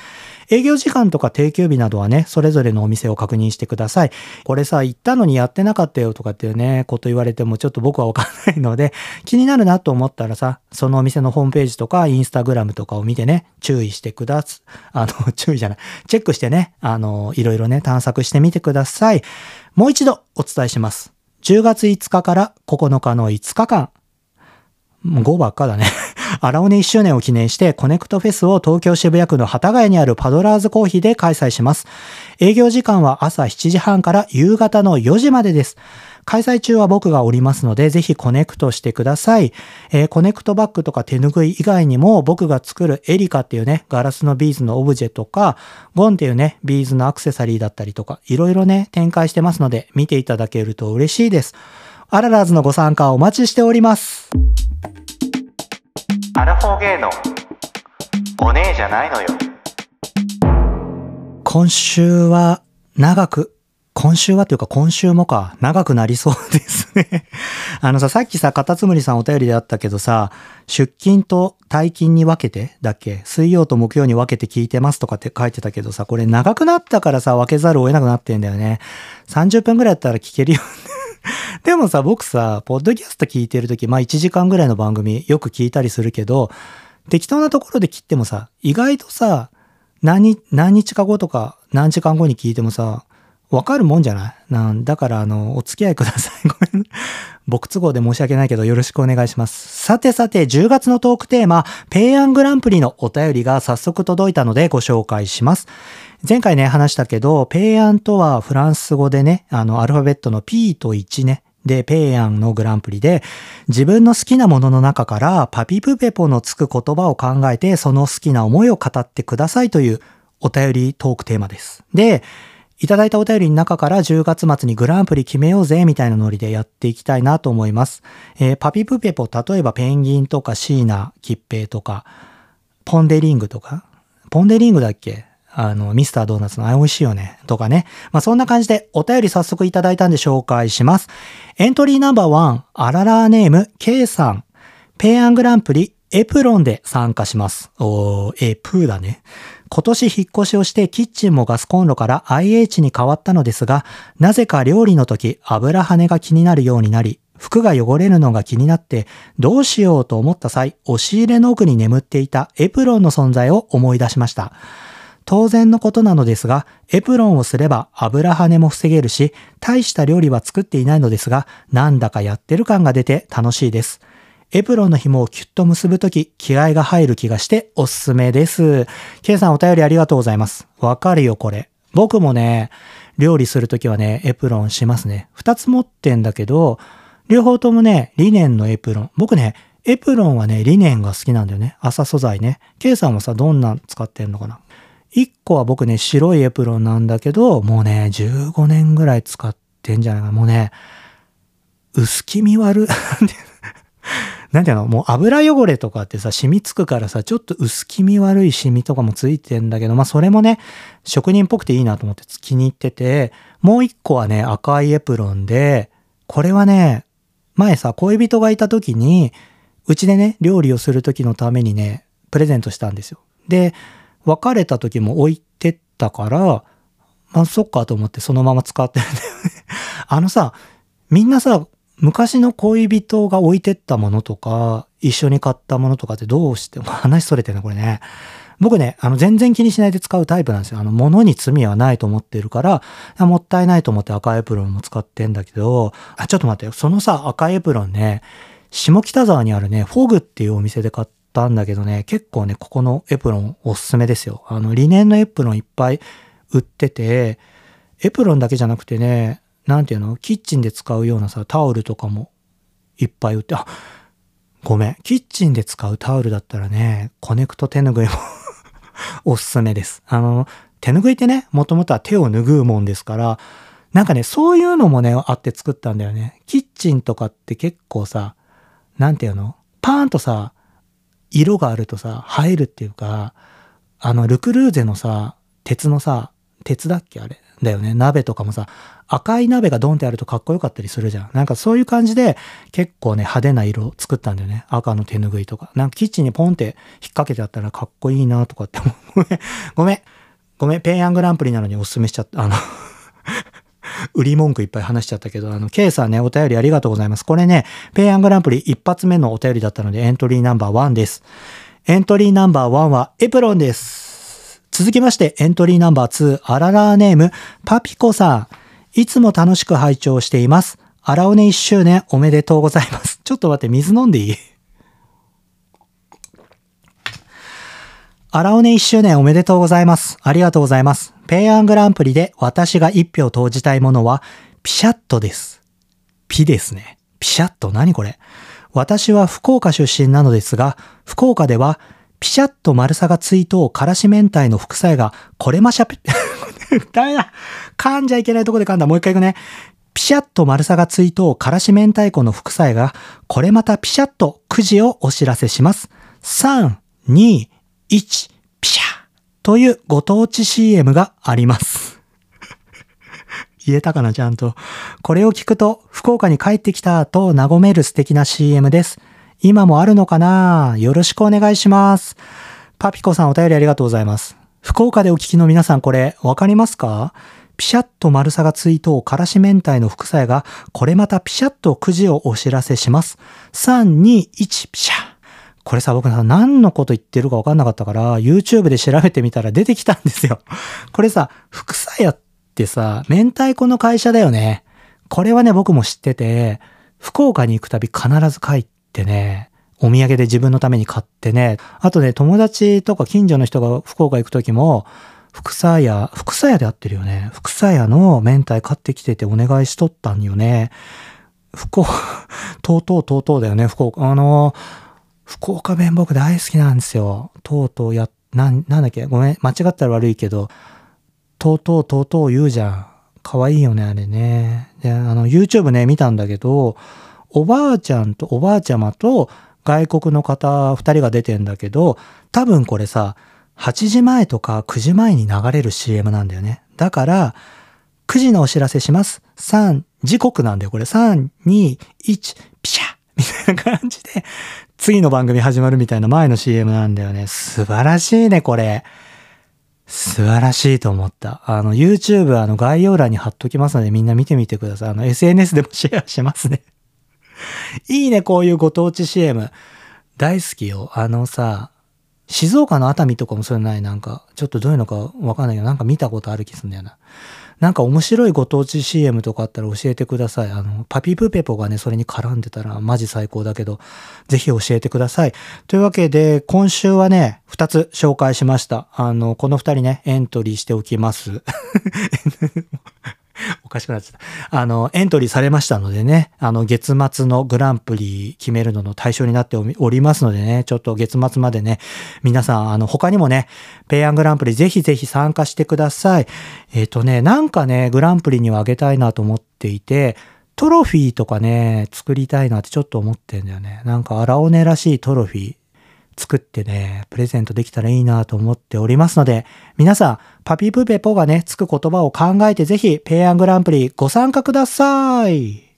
営業時間とか定休日などはね、それぞれのお店を確認してください。これさ、行ったのにやってなかったよとかっていうね、こと言われてもちょっと僕はわかんないので、気になるなと思ったらさ、そのお店のホームページとかインスタグラムとかを見てね、注意してくだす。あの、注意じゃない。チェックしてね、あの、いろいろね、探索してみてください。もう一度お伝えします。10月5日から9日の5日間、5ばっかだね。荒尾根1周年を記念してコネクトフェスを東京渋谷区の幡ヶ谷にあるパドラーズコーヒーで開催します。営業時間は朝7時半から夕方の4時までです。開催中は僕がおりますので、ぜひコネクトしてください。えー、コネクトバッグとか手拭い以外にも、僕が作るエリカっていうね、ガラスのビーズのオブジェとか、ゴンっていうね、ビーズのアクセサリーだったりとか、いろいろね、展開してますので、見ていただけると嬉しいです。アララーズのご参加お待ちしております。アラフォーゲイのお姉じゃないのよ。今週は長く、今週はというか今週もか、長くなりそうですね あのさ、さっきさ、カタツムリさんお便りであったけどさ、出勤と退勤に分けてだっけ？水曜と木曜に分けて聞いてますとかって書いてたけどさ、これ長くなったからさ、分けざるを得なくなってんだよね。30分くらいやったら聞けるよね でもさ、僕さ、ポッドキャスト聞いてるとき、まあ1時間ぐらいの番組よく聞いたりするけど、適当なところで切ってもさ、意外とさ、何、何日か後とか何時間後に聞いてもさ、わかるもんじゃない？なんだから、あの、お付き合いください。ごめん。僕都合で申し訳ないけど、よろしくお願いします。さてさて、10月のトークテーマ、ペイアングランプリのお便りが早速届いたのでご紹介します。前回ね、話したけど、ペイアンとはフランス語でね、あの、アルファベットの P と1ね、で、ペイアンのグランプリで、自分の好きなものの中からパピプペポのつく言葉を考えて、その好きな思いを語ってくださいというお便りトークテーマです。で、いただいたお便りの中から10月末にグランプリ決めようぜみたいなノリでやっていきたいなと思います。えーパピプペポ、例えばペンギンとかシーナ、キッペイとか、ポンデリングとか、ポンデリングだっけ？あの、ミスタードーナツのあれ美味しいよね。とかね。まあ、そんな感じでお便り早速いただいたんで紹介します。エントリーナンバー1、アララーネーム、K さん。ペイアングランプリ、エプロンで参加します。おー、エプーだね。今年引っ越しをしてキッチンもガスコンロから IH に変わったのですが、なぜか料理の時油跳ねが気になるようになり、服が汚れるのが気になって、どうしようと思った際、押し入れの奥に眠っていたエプロンの存在を思い出しました。当然のことなのですが、エプロンをすれば油跳ねも防げるし、大した料理は作っていないのですが、なんだかやってる感が出て楽しいです。エプロンの紐をキュッと結ぶとき、気合が入る気がしておすすめです。ケイさんお便りありがとうございます。わかるよ、これ。僕もね、料理するときはね、エプロンしますね。二つ持ってんだけど、両方ともね、リネンのエプロン。僕ね、エプロンはね、リネンが好きなんだよね。朝素材ね。ケイさんはさ、どんなん使ってんのかな？一個は僕ね、白いエプロンなんだけど、もうね、15年ぐらい使ってんじゃないかな。もうね、薄気味悪。なんていうの？もう油汚れとかってさ、染みつくからさ、ちょっと薄気味悪いシミとかもついてんだけど、まあそれもね、職人っぽくていいなと思って気に入ってて、もう一個はね、赤いエプロンで、これはね、前さ、恋人がいた時に、うちでね、料理をする時のためにね、プレゼントしたんですよ。で、別れた時も置いてったから、まあそっかと思ってそのまま使ってるんだよね。あのさ、みんなさ、昔の恋人が置いてったものとか、一緒に買ったものとかってどうして、も話それてる、これね。僕ね、あの、全然気にしないで使うタイプなんですよ。あの、物に罪はないと思ってるから、もったいないと思って赤エプロンも使ってんだけど、あ、ちょっと待ってよ。そのさ、赤エプロンね、下北沢にあるね、フォグっていうお店で買ったんだけどね、結構ね、ここのエプロンおすすめですよ。あの、リネンのエプロンいっぱい売ってて、エプロンだけじゃなくてね、なんていうの？キッチンで使うようなさ、タオルとかもいっぱい売って、あ、ごめん。キッチンで使うタオルだったらね、コネクト手ぬぐいも おすすめです。あの、手ぬぐいってね、もともとは手を拭うもんですから、なんかね、そういうのもね、あって作ったんだよね。キッチンとかって結構さ、なんていうの？パーンとさ、色があるとさ、映えるっていうか、あの、ルクルーゼのさ、鉄のさ、鉄だっけあれ？だよね。鍋とかもさ、赤い鍋がドンってあるとかっこよかったりするじゃん。なんかそういう感じで結構ね、派手な色作ったんだよね。赤の手ぬぐいとか。なんかキッチンにポンって引っ掛けてあったらかっこいいなとかって。ごめん。ごめん。ごめん。ペイアングランプリなのにおすすめしちゃった。あの売り文句いっぱい話しちゃったけど、あの、K さんね、お便りありがとうございます。これね、ペイアングランプリ一発目のお便りだったのでエントリーナンバー1です。エントリーナンバー1はエプロンです。続きまして、エントリーナンバー2、アララーネーム、パピコさん。いつも楽しく拝聴しています。アラオネ1周年おめでとうございます。ちょっと待って、水飲んでいい？アラオネ1周年おめでとうございます。ありがとうございます。ペイアングランプリで私が1票投じたいものは、ピシャットです。ピですね。ピシャット何これ私は福岡出身なのですが、福岡では、ピシャッと丸さがついとからし明太の副菜が、これましゃぴ、ダメだ噛んじゃいけないとこで噛んだ。もう一回いくね。ピシャッと丸さがついとからし明太子の副菜が、これまたピシャッとくじをお知らせします。3、2、1、ピシャというご当地 CM があります。言えたかな、ちゃんと。これを聞くと、福岡に帰ってきたと和める素敵な CM です。今もあるのかな？よろしくお願いします。パピコさんお便りありがとうございます。福岡でお聞きの皆さんこれ、わかりますか？ピシャッと丸さがついとからし明太の副菜が、これまたピシャッとくじをお知らせします。3、2、1、ピシャこれさ、僕さ、何のこと言ってるか分かんなかったから、YouTube で調べてみたら出てきたんですよ。これさ、副菜やってさ、明太子の会社だよね。これはね、僕も知ってて、福岡に行くたび必ず帰ってね、お土産で自分のために買ってね、あとね、友達とか近所の人が福岡行く時も、福沢屋、福沢屋で合ってるよね。福沢屋の明太買ってきててお願いしとったんよね。福岡、とうとうとうとうだよね、福岡。あの、福岡弁僕大好きなんですよ。とうとうや、なん、なんだっけ？ごめん、間違ったら悪いけど、とうとうとうとう言うじゃん。かわいいよね、あれね。で、あの、YouTube ね、見たんだけど、おばあちゃんとおばあちゃまと外国の方2人が出てんだけど、多分これさ、8時前とか9時前に流れる CM なんだよね。だから、9時のお知らせします。3、時刻なんだよ。これ3、2、1、ピシャみたいな感じで、次の番組始まるみたいな前の CM なんだよね。素晴らしいね、これ。素晴らしいと思った。あの、YouTube、あの、概要欄に貼っときますので、みんな見てみてください。あの、SNS でも シェアしますね。いいね、こういうご当地 CM。大好きよ。あのさ、静岡の熱海とかもそういうのない？なんか、ちょっとどういうのかわかんないけど、なんか見たことある気すんだよな。なんか面白いご当地 CM とかあったら教えてください。あの、パピプペポがね、それに絡んでたらマジ最高だけど、ぜひ教えてください。というわけで、今週はね、二つ紹介しました。あの、この二人ね、エントリーしておきます。おかしくなっちゃった。あの、エントリーされましたのでね、あの、月末のグランプリ決めるのの対象になっておりますのでね、ちょっと月末までね、皆さん、あの、他にもね、ペイアングランプリぜひぜひ参加してください。えっ、ー、とね、なんかね、グランプリにはあげたいなと思っていて、トロフィーとかね、作りたいなってちょっと思ってんだよね。なんか、荒尾根らしいトロフィー。作ってね、プレゼントできたらいいなと思っておりますので、皆さん、パピプペポがね、つく言葉を考えてぜひ、ペイアングランプリご参加ください。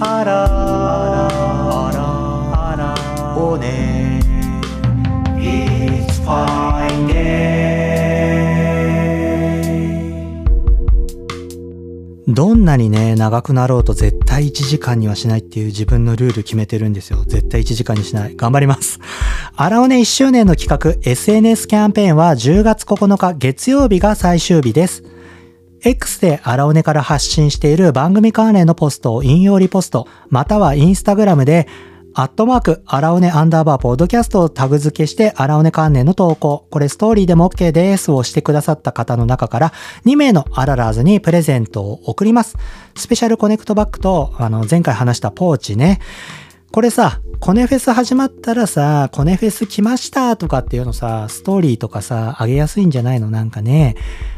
あら、あら、あら、おね、どんなにね、長くなろうと絶対1時間にはしないっていう自分のルール決めてるんですよ。絶対1時間にしない。頑張ります。アラオネ1周年の企画 SNS キャンペーンは10月9日月曜日が最終日です。X でアラオネから発信している番組関連のポストを引用リポスト、またはインスタグラムでアットマーク、アラオネアンダーバーポッドキャストをタグ付けして、アラオネ関連の投稿、これストーリーでも OK ですをしてくださった方の中から2名のアララーズにプレゼントを送ります。スペシャルコネクトバッグと、あの、前回話したポーチね。これさ、コネフェス始まったらさ、コネフェス来ましたとかっていうのさ、ストーリーとかさ、あげやすいんじゃないの？なんかね。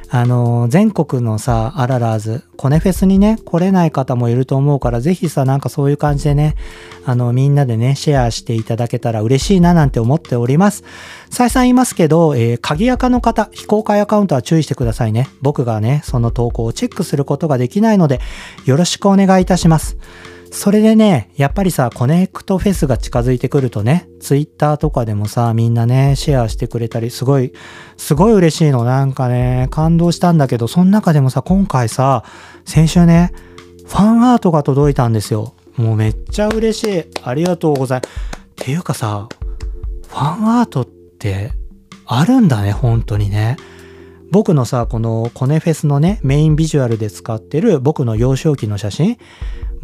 あの、全国のさ、アララーズ、コネフェスにね、来れない方もいると思うから、ぜひさ、なんかそういう感じでね、あの、みんなでね、シェアしていただけたら嬉しいななんて思っております。再三言いますけど、えー、鍵垢の方、非公開アカウントは注意してくださいね。僕がね、その投稿をチェックすることができないので、よろしくお願いいたします。それでね、やっぱりさ、コネクトフェスが近づいてくるとね、ツイッターとかでもさ、みんなね、シェアしてくれたり、すごい、すごい嬉しいの。なんかね、感動したんだけど、その中でもさ、今回さ、先週ね、ファンアートが届いたんですよ。もうめっちゃ嬉しい。ありがとうございます。っていうかさ、ファンアートってあるんだね、本当にね。僕のさ、このコネフェスのね、メインビジュアルで使ってる僕の幼少期の写真、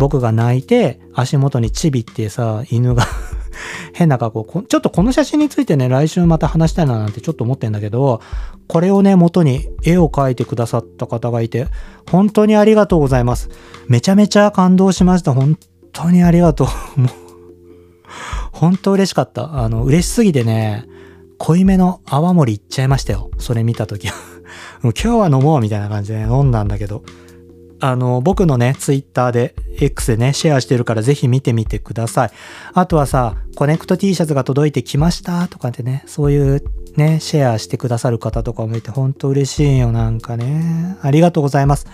僕が泣いて足元にチビってさ、犬が 変な格好。ちょっとこの写真についてね、来週また話したいななんてちょっと思ってんだけど、これをね、元に絵を描いてくださった方がいて、本当にありがとうございます。めちゃめちゃ感動しました。本当にありがとう。もう、本当嬉しかった。あの、嬉しすぎてね、濃いめの泡盛いっちゃいましたよ。それ見たときは。もう今日は飲もうみたいな感じで飲んだんだけど、あの、僕のね、ツイッターで、X でね、シェアしてるからぜひ見てみてください。あとはさ、コネクト T シャツが届いてきましたとかってね、そういうね、シェアしてくださる方とかもいて、ほんと嬉しいよ、なんかね。ありがとうございます。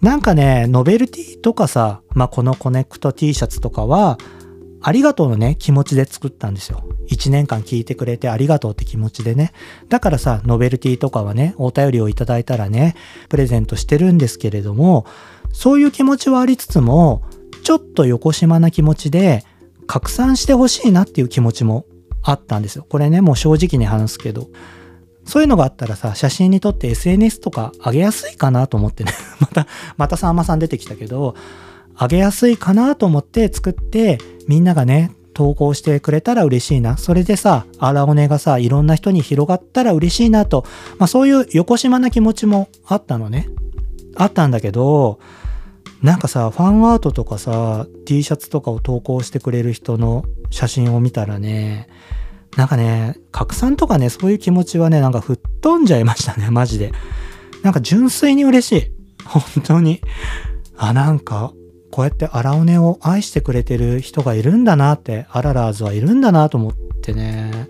なんかね、ノベルティとかさ、まあ、このコネクト T シャツとかは、ありがとうのね、気持ちで作ったんですよ。1年間聞いてくれてありがとうって気持ちでね。だからさ、ノベルティとかはね、お便りをいただいたらね、プレゼントしてるんですけれども、そういう気持ちはありつつも、ちょっと横島な気持ちで、拡散してほしいなっていう気持ちもあったんですよ。これね、もう正直に話すけど。そういうのがあったらさ、写真に撮って SNS とか上げやすいかなと思ってね。また、またさんまさん出てきたけど、上げやすいかなと思って作って、みんながね、投稿してくれたら嬉しいな。それでさ、荒尾根がさ、いろんな人に広がったら嬉しいなと、まあそういう横島な気持ちもあったのね。あったんだけど、なんかさ、ファンアートとかさ、T シャツとかを投稿してくれる人の写真を見たらね、なんかね、拡散とかね、そういう気持ちはね、なんか吹っ飛んじゃいましたね、マジで。なんか純粋に嬉しい。本当に。あ、なんか、こうやって荒尾根を愛してくれてる人がいるんだなって、アララーズはいるんだなと思ってね、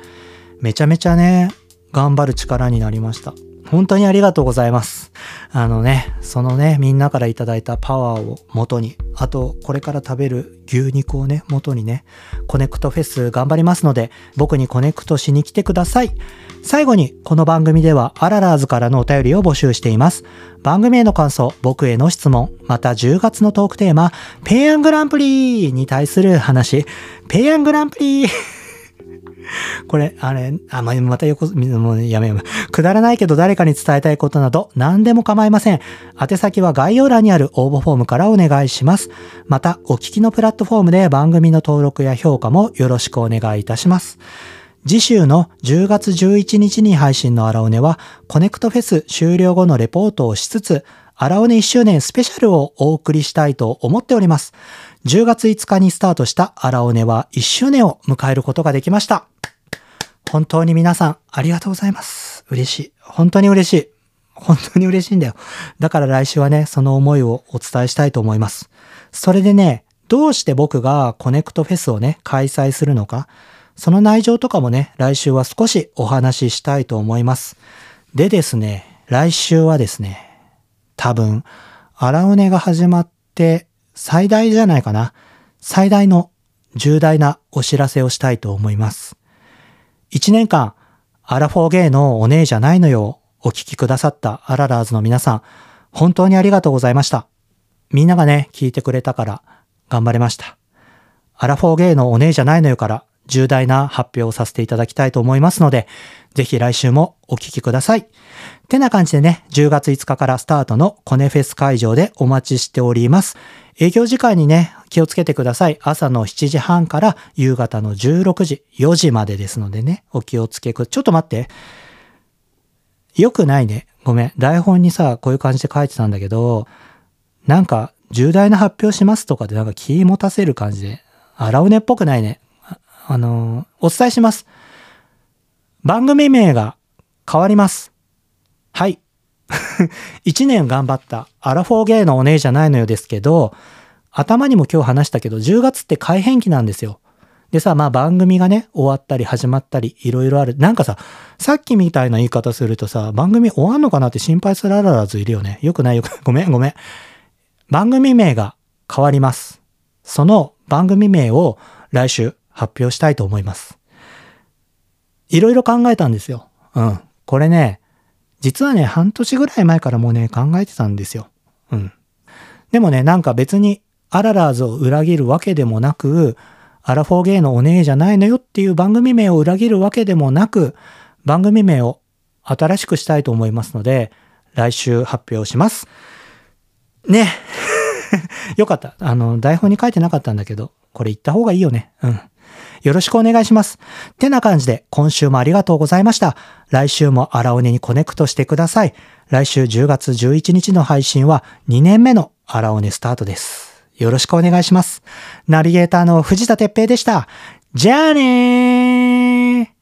めちゃめちゃね、頑張る力になりました。本当にありがとうございます。あのね、そのね、みんなからいただいたパワーを元に、あと、これから食べる牛肉をね、元にね、コネクトフェス頑張りますので、僕にコネクトしに来てください。最後に、この番組では、アララーズからのお便りを募集しています。番組への感想、僕への質問、また10月のトークテーマ、ペイアングランプリに対する話、ペイアングランプリこれ、あれ、あ、ま、また横、もうやめやめ。くだらないけど誰かに伝えたいことなど何でも構いません。宛先は概要欄にある応募フォームからお願いします。また、お聞きのプラットフォームで番組の登録や評価もよろしくお願いいたします。次週の10月11日に配信のアラオネは、コネクトフェス終了後のレポートをしつつ、アラオネ1周年スペシャルをお送りしたいと思っております。10月5日にスタートしたアラオネは1周年を迎えることができました。本当に皆さんありがとうございます。嬉しい。本当に嬉しい。本当に嬉しいんだよ。だから来週はね、その思いをお伝えしたいと思います。それでね、どうして僕がコネクトフェスをね、開催するのか、その内情とかもね、来週は少しお話ししたいと思います。でですね、来週はですね、多分、荒尾根が始まって最大じゃないかな。最大の重大なお知らせをしたいと思います。一年間、アラフォーゲイのお姉じゃないのよ、お聞きくださったアララーズの皆さん、本当にありがとうございました。みんながね、聞いてくれたから頑張れました。アラフォーゲイのお姉じゃないのよから重大な発表をさせていただきたいと思いますので、ぜひ来週もお聞きください。てな感じでね、10月5日からスタートのコネフェス会場でお待ちしております。営業時間にね、気をつけてください。朝の7時半から夕方の16時、4時までですのでね、お気をつけく。ちょっと待って。よくないね。ごめん。台本にさ、こういう感じで書いてたんだけど、なんか、重大な発表しますとかでなんか気持たせる感じで、荒尾根っぽくないね。あ、あのー、お伝えします。番組名が変わります。はい。一年頑張ったアラフォーゲイのお姉じゃないのよですけど、頭にも今日話したけど、10月って改変期なんですよ。でさ、まあ番組がね、終わったり始まったり、いろいろある。なんかさ、さっきみたいな言い方するとさ、番組終わんのかなって心配するあららずいるよね。よくない？よくない、ごめんごめん。番組名が変わります。その番組名を来週発表したいと思います。いろいろ考えたんですよ。うん。これね、実はね、半年ぐらい前からもうね、考えてたんですよ。うん。でもね、なんか別にアララーズを裏切るわけでもなく、アラフォーゲイのお姉じゃないのよっていう番組名を裏切るわけでもなく、番組名を新しくしたいと思いますので、来週発表します。ね。よかった。あの、台本に書いてなかったんだけど、これ言った方がいいよね。うん。よろしくお願いします。ってな感じで、今週もありがとうございました。来週も荒尾根にコネクトしてください。来週10月11日の配信は2年目の荒尾根スタートです。よろしくお願いします。ナビゲーターの藤田哲平でした。じゃあねー